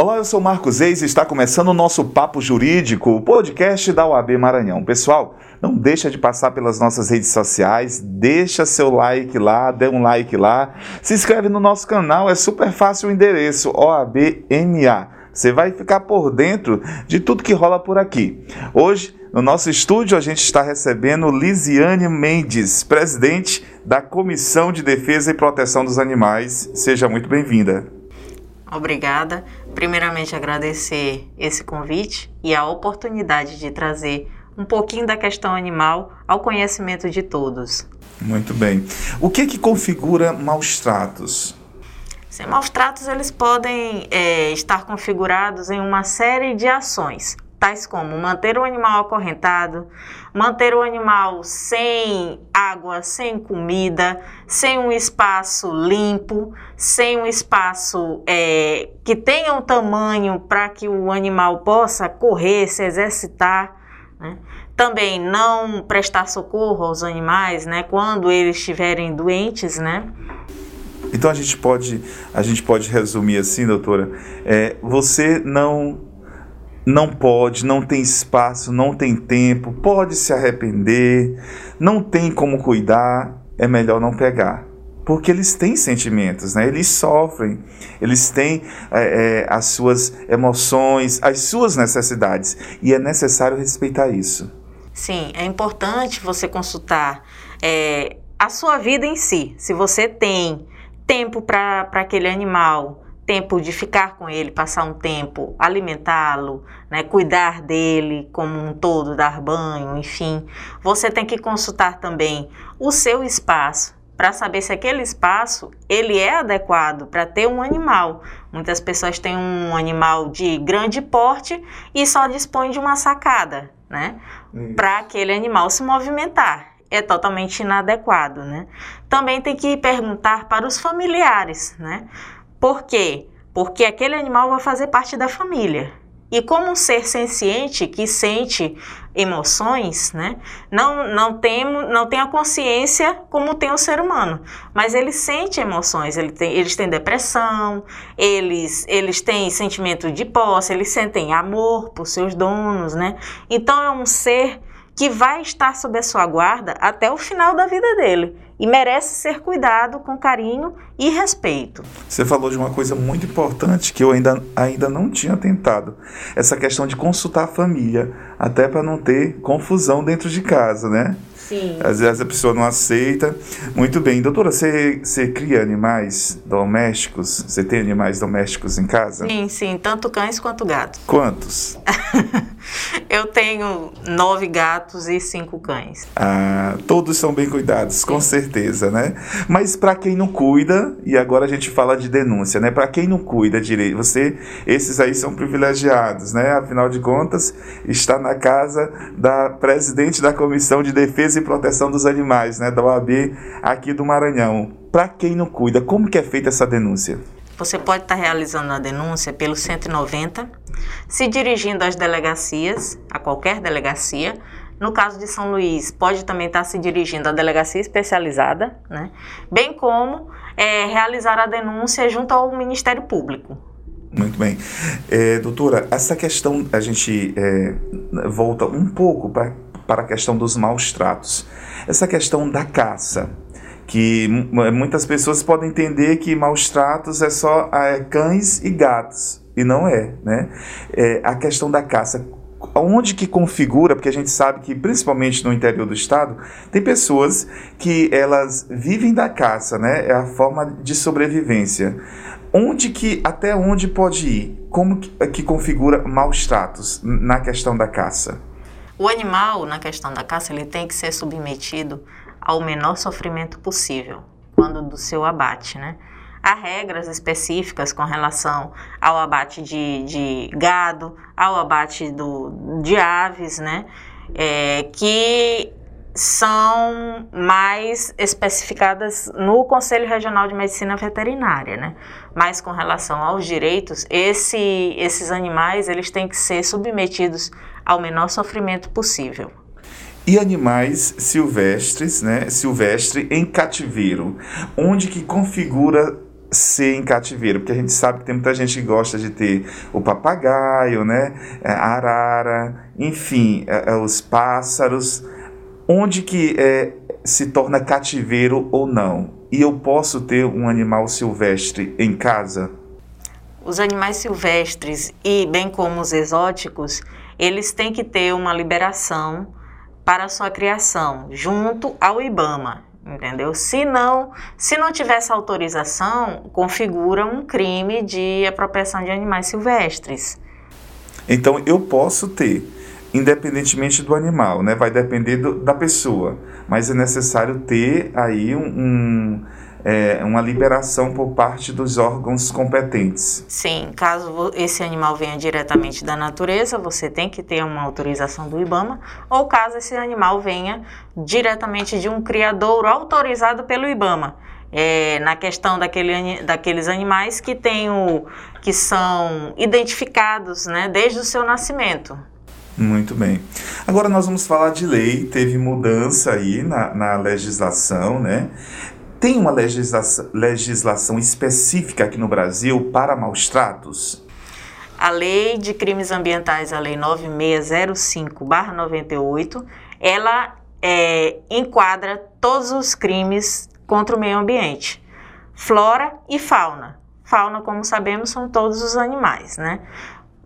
Olá, eu sou Marcos Reis e está começando o nosso Papo Jurídico, o podcast da UAB Maranhão. Pessoal, não deixa de passar pelas nossas redes sociais, deixa seu like lá, dê um like lá, se inscreve no nosso canal, é super fácil o endereço OABMA. Você vai ficar por dentro de tudo que rola por aqui. Hoje, no nosso estúdio, a gente está recebendo Lisiane Mendes, presidente da Comissão de Defesa e Proteção dos Animais. Seja muito bem-vinda. Obrigada. Primeiramente, agradecer esse convite e a oportunidade de trazer um pouquinho da questão animal ao conhecimento de todos. Muito bem. O que que configura maus tratos? Sim, maus tratos eles podem é, estar configurados em uma série de ações tais como manter o animal acorrentado, manter o animal sem água, sem comida, sem um espaço limpo, sem um espaço é, que tenha um tamanho para que o animal possa correr, se exercitar. Né? Também não prestar socorro aos animais, né, quando eles estiverem doentes, né? Então a gente pode, a gente pode resumir assim, doutora, é, você não não pode, não tem espaço, não tem tempo, pode se arrepender, não tem como cuidar, é melhor não pegar. Porque eles têm sentimentos, né? eles sofrem, eles têm é, é, as suas emoções, as suas necessidades, e é necessário respeitar isso. Sim, é importante você consultar é, a sua vida em si. Se você tem tempo para aquele animal, tempo de ficar com ele, passar um tempo, alimentá-lo, né, cuidar dele como um todo, dar banho, enfim. Você tem que consultar também o seu espaço para saber se aquele espaço ele é adequado para ter um animal. Muitas pessoas têm um animal de grande porte e só dispõem de uma sacada, né, para aquele animal se movimentar é totalmente inadequado, né? Também tem que perguntar para os familiares, né? Por quê? Porque aquele animal vai fazer parte da família. E como um ser senciente que sente emoções, né, não, não, tem, não tem a consciência como tem o ser humano, mas ele sente emoções, ele tem, eles têm depressão, eles, eles têm sentimento de posse, eles sentem amor por seus donos, né? Então é um ser que vai estar sob a sua guarda até o final da vida dele e merece ser cuidado com carinho e respeito. Você falou de uma coisa muito importante que eu ainda, ainda não tinha tentado: essa questão de consultar a família, até para não ter confusão dentro de casa, né? Sim. Às vezes a pessoa não aceita. Muito bem. Doutora, você, você cria animais domésticos? Você tem animais domésticos em casa? Sim, sim. Tanto cães quanto gatos. Quantos? Eu tenho nove gatos e cinco cães. Ah, todos são bem cuidados, sim. com certeza, né? Mas para quem não cuida, e agora a gente fala de denúncia, né? Para quem não cuida direito, você, esses aí são privilegiados, né? Afinal de contas, está na casa da presidente da Comissão de Defesa e Proteção dos Animais, né, da OAB aqui do Maranhão. Para quem não cuida, como que é feita essa denúncia? Você pode estar realizando a denúncia pelo 190, se dirigindo às delegacias, a qualquer delegacia. No caso de São Luís, pode também estar se dirigindo à delegacia especializada, né? bem como é, realizar a denúncia junto ao Ministério Público. Muito bem. É, doutora, essa questão, a gente é, volta um pouco para para a questão dos maus tratos. Essa questão da caça, que muitas pessoas podem entender que maus tratos é só é, cães e gatos, e não é, né? É, a questão da caça, onde que configura, porque a gente sabe que principalmente no interior do estado, tem pessoas que elas vivem da caça, né? É a forma de sobrevivência. Onde que, até onde pode ir? Como que, que configura maus tratos na questão da caça? O animal, na questão da caça, ele tem que ser submetido ao menor sofrimento possível quando do seu abate, né? Há regras específicas com relação ao abate de, de gado, ao abate do, de aves, né? É, que são mais especificadas no Conselho Regional de Medicina Veterinária, né? Mas com relação aos direitos, esse, esses animais eles têm que ser submetidos ao menor sofrimento possível. E animais silvestres, né? Silvestre em cativeiro, onde que configura ser em cativeiro? Porque a gente sabe que tem muita gente que gosta de ter o papagaio, né? A arara, enfim, é, é, os pássaros. Onde que é, se torna cativeiro ou não? E eu posso ter um animal silvestre em casa? Os animais silvestres e bem como os exóticos, eles têm que ter uma liberação para sua criação junto ao IBAMA, entendeu? Se não, se não tiver essa autorização, configura um crime de apropriação de animais silvestres. Então eu posso ter, independentemente do animal, né? Vai depender do, da pessoa, mas é necessário ter aí um, um é, uma liberação por parte dos órgãos competentes. Sim, caso esse animal venha diretamente da natureza, você tem que ter uma autorização do IBAMA, ou caso esse animal venha diretamente de um criador autorizado pelo IBAMA. É, na questão daquele, daqueles animais que, tem o, que são identificados né, desde o seu nascimento. Muito bem. Agora nós vamos falar de lei. Teve mudança aí na, na legislação, né? Tem uma legislação, legislação específica aqui no Brasil para maus tratos? A Lei de Crimes Ambientais, a Lei 9605-98, ela é, enquadra todos os crimes contra o meio ambiente, flora e fauna. Fauna, como sabemos, são todos os animais, né?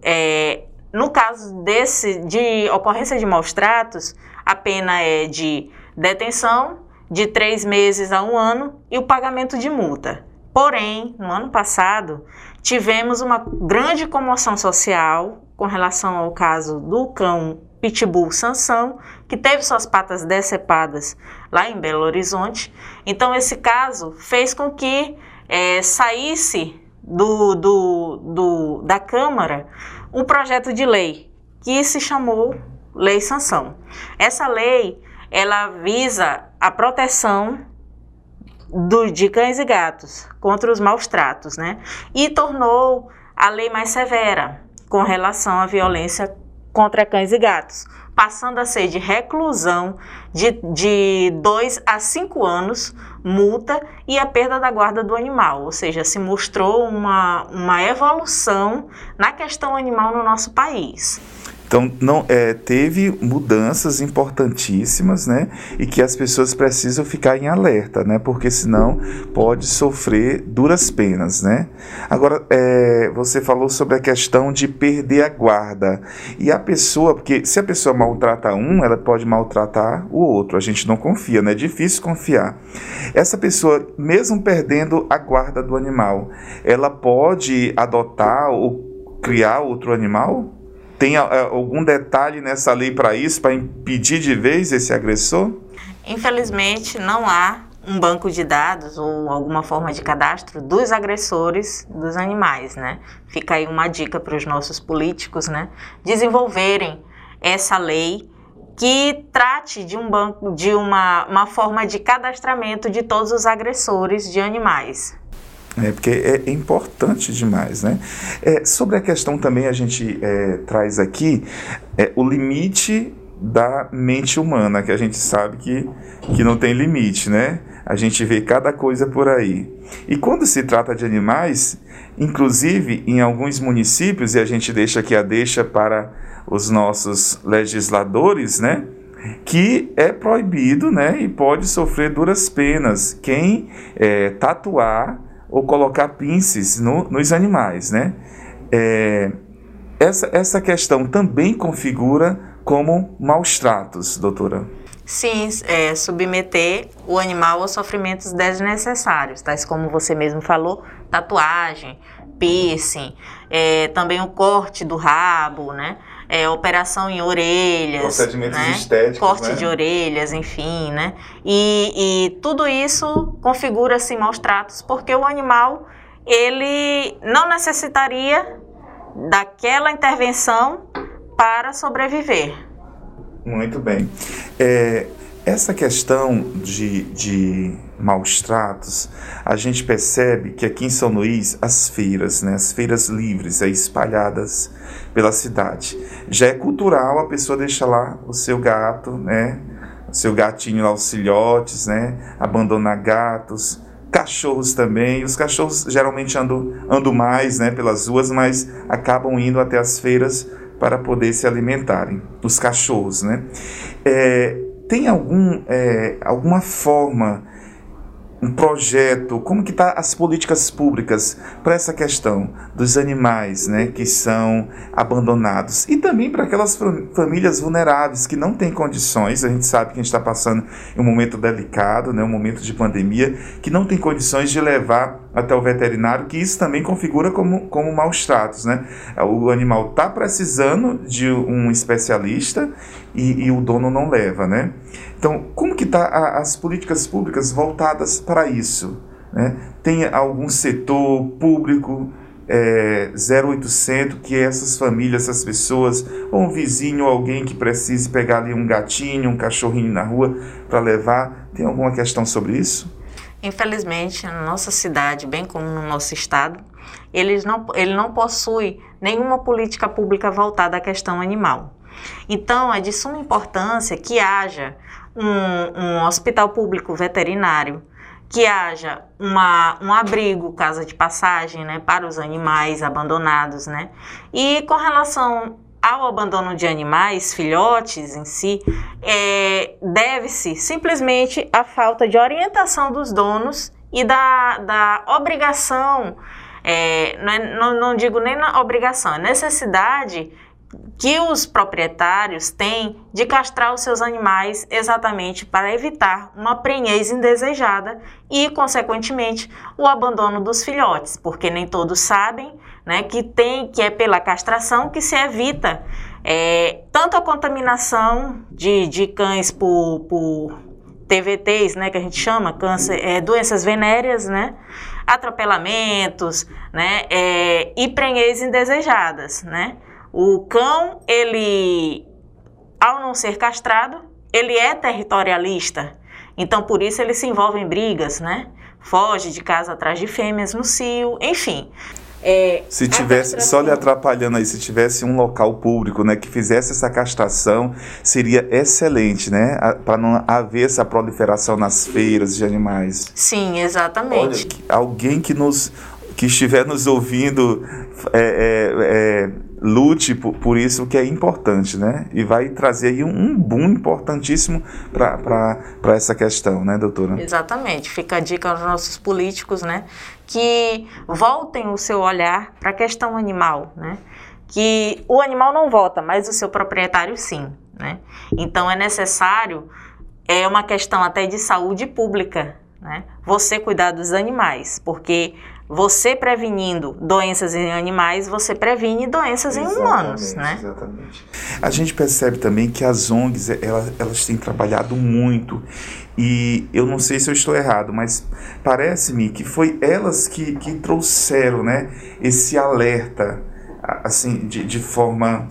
É, no caso desse, de ocorrência de maus tratos, a pena é de detenção de três meses a um ano e o pagamento de multa. Porém, no ano passado, tivemos uma grande comoção social com relação ao caso do cão Pitbull Sansão, que teve suas patas decepadas lá em Belo Horizonte. Então, esse caso fez com que é, saísse do, do, do, da Câmara um projeto de lei que se chamou Lei Sanção. Essa lei ela visa a proteção do, de cães e gatos contra os maus tratos, né? E tornou a lei mais severa com relação à violência contra cães e gatos, passando a ser de reclusão de, de dois a cinco anos, multa e a perda da guarda do animal. Ou seja, se mostrou uma, uma evolução na questão animal no nosso país. Então, não, é, teve mudanças importantíssimas, né? E que as pessoas precisam ficar em alerta, né? Porque senão pode sofrer duras penas, né? Agora, é, você falou sobre a questão de perder a guarda. E a pessoa, porque se a pessoa maltrata um, ela pode maltratar o outro. A gente não confia, né? É difícil confiar. Essa pessoa, mesmo perdendo a guarda do animal, ela pode adotar ou criar outro animal? Tem algum detalhe nessa lei para isso, para impedir de vez esse agressor? Infelizmente, não há um banco de dados ou alguma forma de cadastro dos agressores dos animais, né? Fica aí uma dica para os nossos políticos, né? Desenvolverem essa lei que trate de um banco, de uma, uma forma de cadastramento de todos os agressores de animais é, porque é importante demais. Né? É, sobre a questão também a gente é, traz aqui é, o limite da mente humana, que a gente sabe que, que não tem limite, né? A gente vê cada coisa por aí. E quando se trata de animais, inclusive em alguns municípios, e a gente deixa aqui a deixa para os nossos legisladores, né? que é proibido né, e pode sofrer duras penas quem é, tatuar ou colocar pinces no, nos animais, né? É, essa, essa questão também configura como maus tratos, doutora? Sim, é, submeter o animal a sofrimentos desnecessários, tais como você mesmo falou, tatuagem, piercing, é, também o corte do rabo, né? É, operação em orelhas, procedimentos né? estéticos, corte né? de orelhas, enfim, né? E, e tudo isso configura-se maus tratos porque o animal ele não necessitaria daquela intervenção para sobreviver. Muito bem. É, essa questão de, de maus tratos, a gente percebe que aqui em São Luís as feiras, né, as feiras livres, é, espalhadas pela cidade. Já é cultural a pessoa deixar lá o seu gato, né, o seu gatinho lá, os filhotes, né, abandonar gatos cachorros também. Os cachorros geralmente andam, andam mais né, pelas ruas, mas acabam indo até as feiras para poder se alimentarem. Os cachorros, né? É, tem algum, é, alguma forma um projeto, como que está as políticas públicas para essa questão dos animais, né, que são abandonados e também para aquelas famílias vulneráveis que não têm condições. A gente sabe que a gente está passando um momento delicado, né, um momento de pandemia, que não tem condições de levar até o veterinário, que isso também configura como, como maus tratos, né? O animal está precisando de um especialista e, e, o dono não leva, né? Então, como que tá as políticas públicas voltadas para isso? Né? Tem algum setor público é, 0800 que essas famílias, essas pessoas, ou um vizinho, ou alguém que precise pegar ali um gatinho, um cachorrinho na rua para levar, tem alguma questão sobre isso? Infelizmente, na nossa cidade, bem como no nosso estado, eles não, ele não possui nenhuma política pública voltada à questão animal. Então, é de suma importância que haja um, um hospital público veterinário, que haja uma, um abrigo, casa de passagem, né, para os animais abandonados, né? E com relação ao abandono de animais, filhotes em si, é, deve-se simplesmente à falta de orientação dos donos e da, da obrigação, é, não, é, não, não digo nem na obrigação, é necessidade que os proprietários têm de castrar os seus animais exatamente para evitar uma prenhez indesejada e, consequentemente, o abandono dos filhotes, porque nem todos sabem né, que tem que é pela castração que se evita é, tanto a contaminação de, de cães por, por TVTs, né, que a gente chama, câncer, é, doenças venéreas, né, atropelamentos, né, é, e prenhez indesejadas, né. O cão, ele, ao não ser castrado, ele é territorialista, então por isso ele se envolve em brigas, né, foge de casa atrás de fêmeas no cio, enfim. É, se tivesse, só lhe atrapalhando aí, se tivesse um local público, né, que fizesse essa castração, seria excelente, né, para não haver essa proliferação nas feiras de animais. Sim, exatamente. Olha, alguém que nos, que estiver nos ouvindo, é, é, é, lute por, por, isso que é importante, né, e vai trazer aí um, boom importantíssimo para essa questão, né, doutora? Exatamente. Fica a dica aos nossos políticos, né, que voltem o seu olhar para a questão animal, né? Que o animal não volta, mas o seu proprietário sim, né? Então é necessário, é uma questão até de saúde pública, né? Você cuidar dos animais, porque você prevenindo doenças em animais, você previne doenças exatamente, em humanos, né? Exatamente. A gente percebe também que as ONGs, elas, elas têm trabalhado muito e eu não sei se eu estou errado, mas parece-me que foi elas que, que trouxeram né, esse alerta assim de, de forma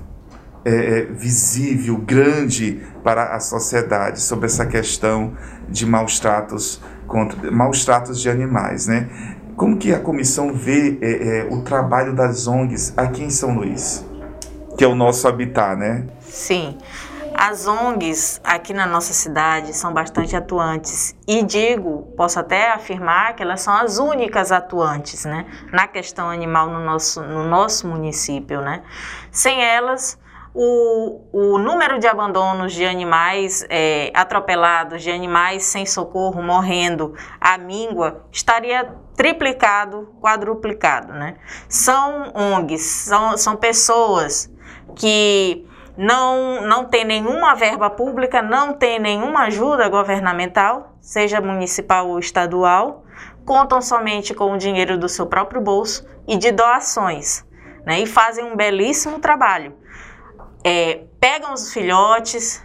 é, visível, grande para a sociedade sobre essa questão de maus tratos contra maus tratos de animais, né? Como que a comissão vê é, é, o trabalho das ONGs aqui em São Luís, que é o nosso habitat, né? Sim. As ONGs aqui na nossa cidade são bastante atuantes e digo, posso até afirmar que elas são as únicas atuantes, né, na questão animal no nosso, no nosso município, né. Sem elas, o, o número de abandonos de animais é, atropelados, de animais sem socorro morrendo à míngua, estaria triplicado, quadruplicado, né. São ONGs, são, são pessoas que não, não tem nenhuma verba pública, não tem nenhuma ajuda governamental, seja municipal ou estadual, contam somente com o dinheiro do seu próprio bolso e de doações, né? E fazem um belíssimo trabalho. É, pegam os filhotes,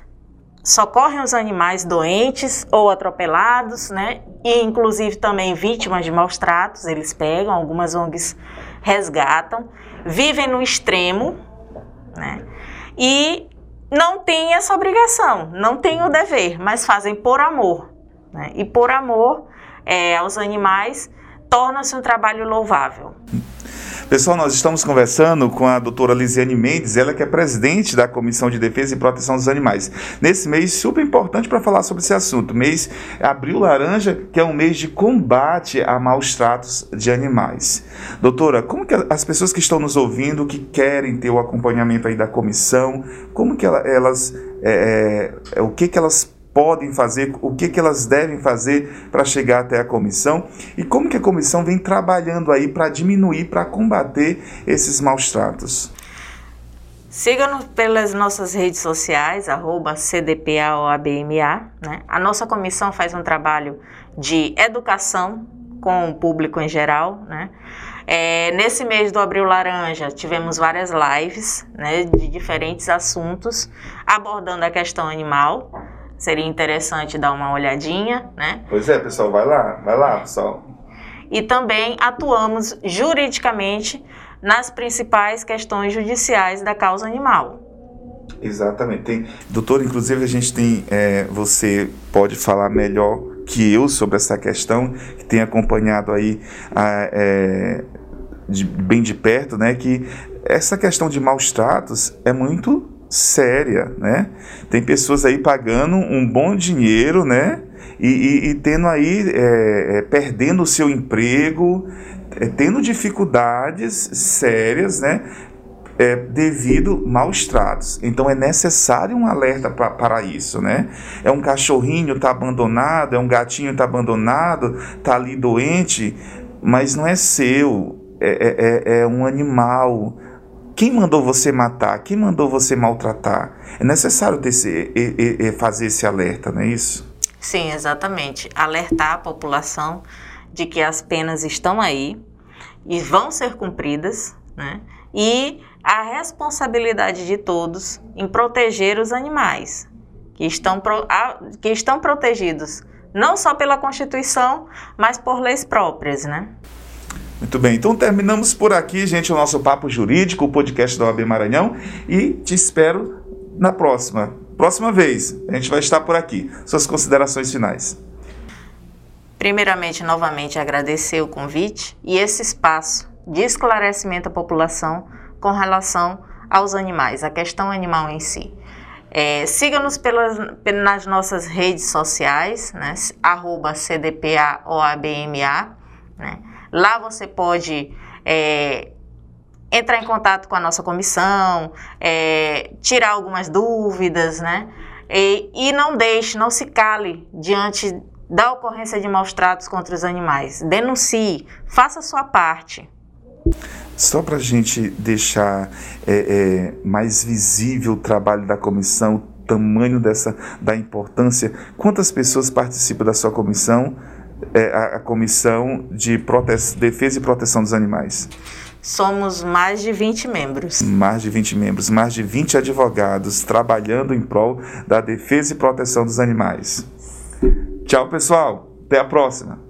socorrem os animais doentes ou atropelados, né? E inclusive também vítimas de maus tratos, eles pegam, algumas ONGs resgatam, vivem no extremo, né? e não têm essa obrigação, não têm o dever, mas fazem por amor. Né? E por amor é, aos animais torna-se um trabalho louvável. Pessoal, nós estamos conversando com a doutora Lisiane Mendes, ela que é presidente da Comissão de Defesa e Proteção dos Animais. Nesse mês super importante para falar sobre esse assunto, mês Abril Laranja, que é um mês de combate a maus tratos de animais. Doutora, como que as pessoas que estão nos ouvindo, que querem ter o acompanhamento aí da comissão, como que elas, é, é, o que que elas podem fazer, o que, que elas devem fazer para chegar até a comissão e como que a comissão vem trabalhando aí para diminuir, para combater esses maus tratos. Siga-nos pelas nossas redes sociais, CDPAOABMA. Né? A nossa comissão faz um trabalho de educação com o público em geral. Né? É, nesse mês do Abril Laranja, tivemos várias lives né, de diferentes assuntos abordando a questão animal seria interessante dar uma olhadinha, né? Pois é, pessoal, vai lá, vai lá, pessoal. E também atuamos juridicamente nas principais questões judiciais da causa animal. Exatamente. Tem, doutor, inclusive a gente tem, é, você pode falar melhor que eu sobre essa questão, que tem acompanhado aí a, é, de, bem de perto, né? Que essa questão de maus tratos é muito séria, né? Tem pessoas aí pagando um bom dinheiro, né? E, e, e tendo aí, é, é, perdendo o seu emprego, é, tendo dificuldades sérias, né? É, devido maus tratos. Então é necessário um alerta pra, para isso, né? É um cachorrinho tá abandonado, é um gatinho tá abandonado, tá ali doente, mas não é seu, é, é, é um animal quem mandou você matar? Quem mandou você maltratar? É necessário e, e, fazer esse alerta, não é isso? Sim, exatamente. Alertar a população de que as penas estão aí e vão ser cumpridas, né? E a responsabilidade de todos em proteger os animais que estão, que estão protegidos não só pela Constituição, mas por leis próprias, né? Muito bem, então terminamos por aqui, gente, o nosso Papo Jurídico, o podcast da OAB Maranhão, e te espero na próxima. Próxima vez, a gente vai estar por aqui. Suas considerações finais. Primeiramente, novamente agradecer o convite e esse espaço de esclarecimento à população com relação aos animais, a questão animal em si. É, Siga-nos nas nossas redes sociais, né, CDPAOABMA, né, Lá você pode é, entrar em contato com a nossa comissão, é, tirar algumas dúvidas, né? E, e não deixe, não se cale diante da ocorrência de maus tratos contra os animais. Denuncie, faça a sua parte. Só para a gente deixar é, é, mais visível o trabalho da comissão, o tamanho dessa, da importância, quantas pessoas participam da sua comissão? É, a, a, Comissão de Prote Defesa e Proteção dos Animais? Somos mais de 20 membros. Mais de 20 membros, mais de 20 advogados trabalhando em prol da defesa e proteção dos animais. Tchau, pessoal. Até a próxima.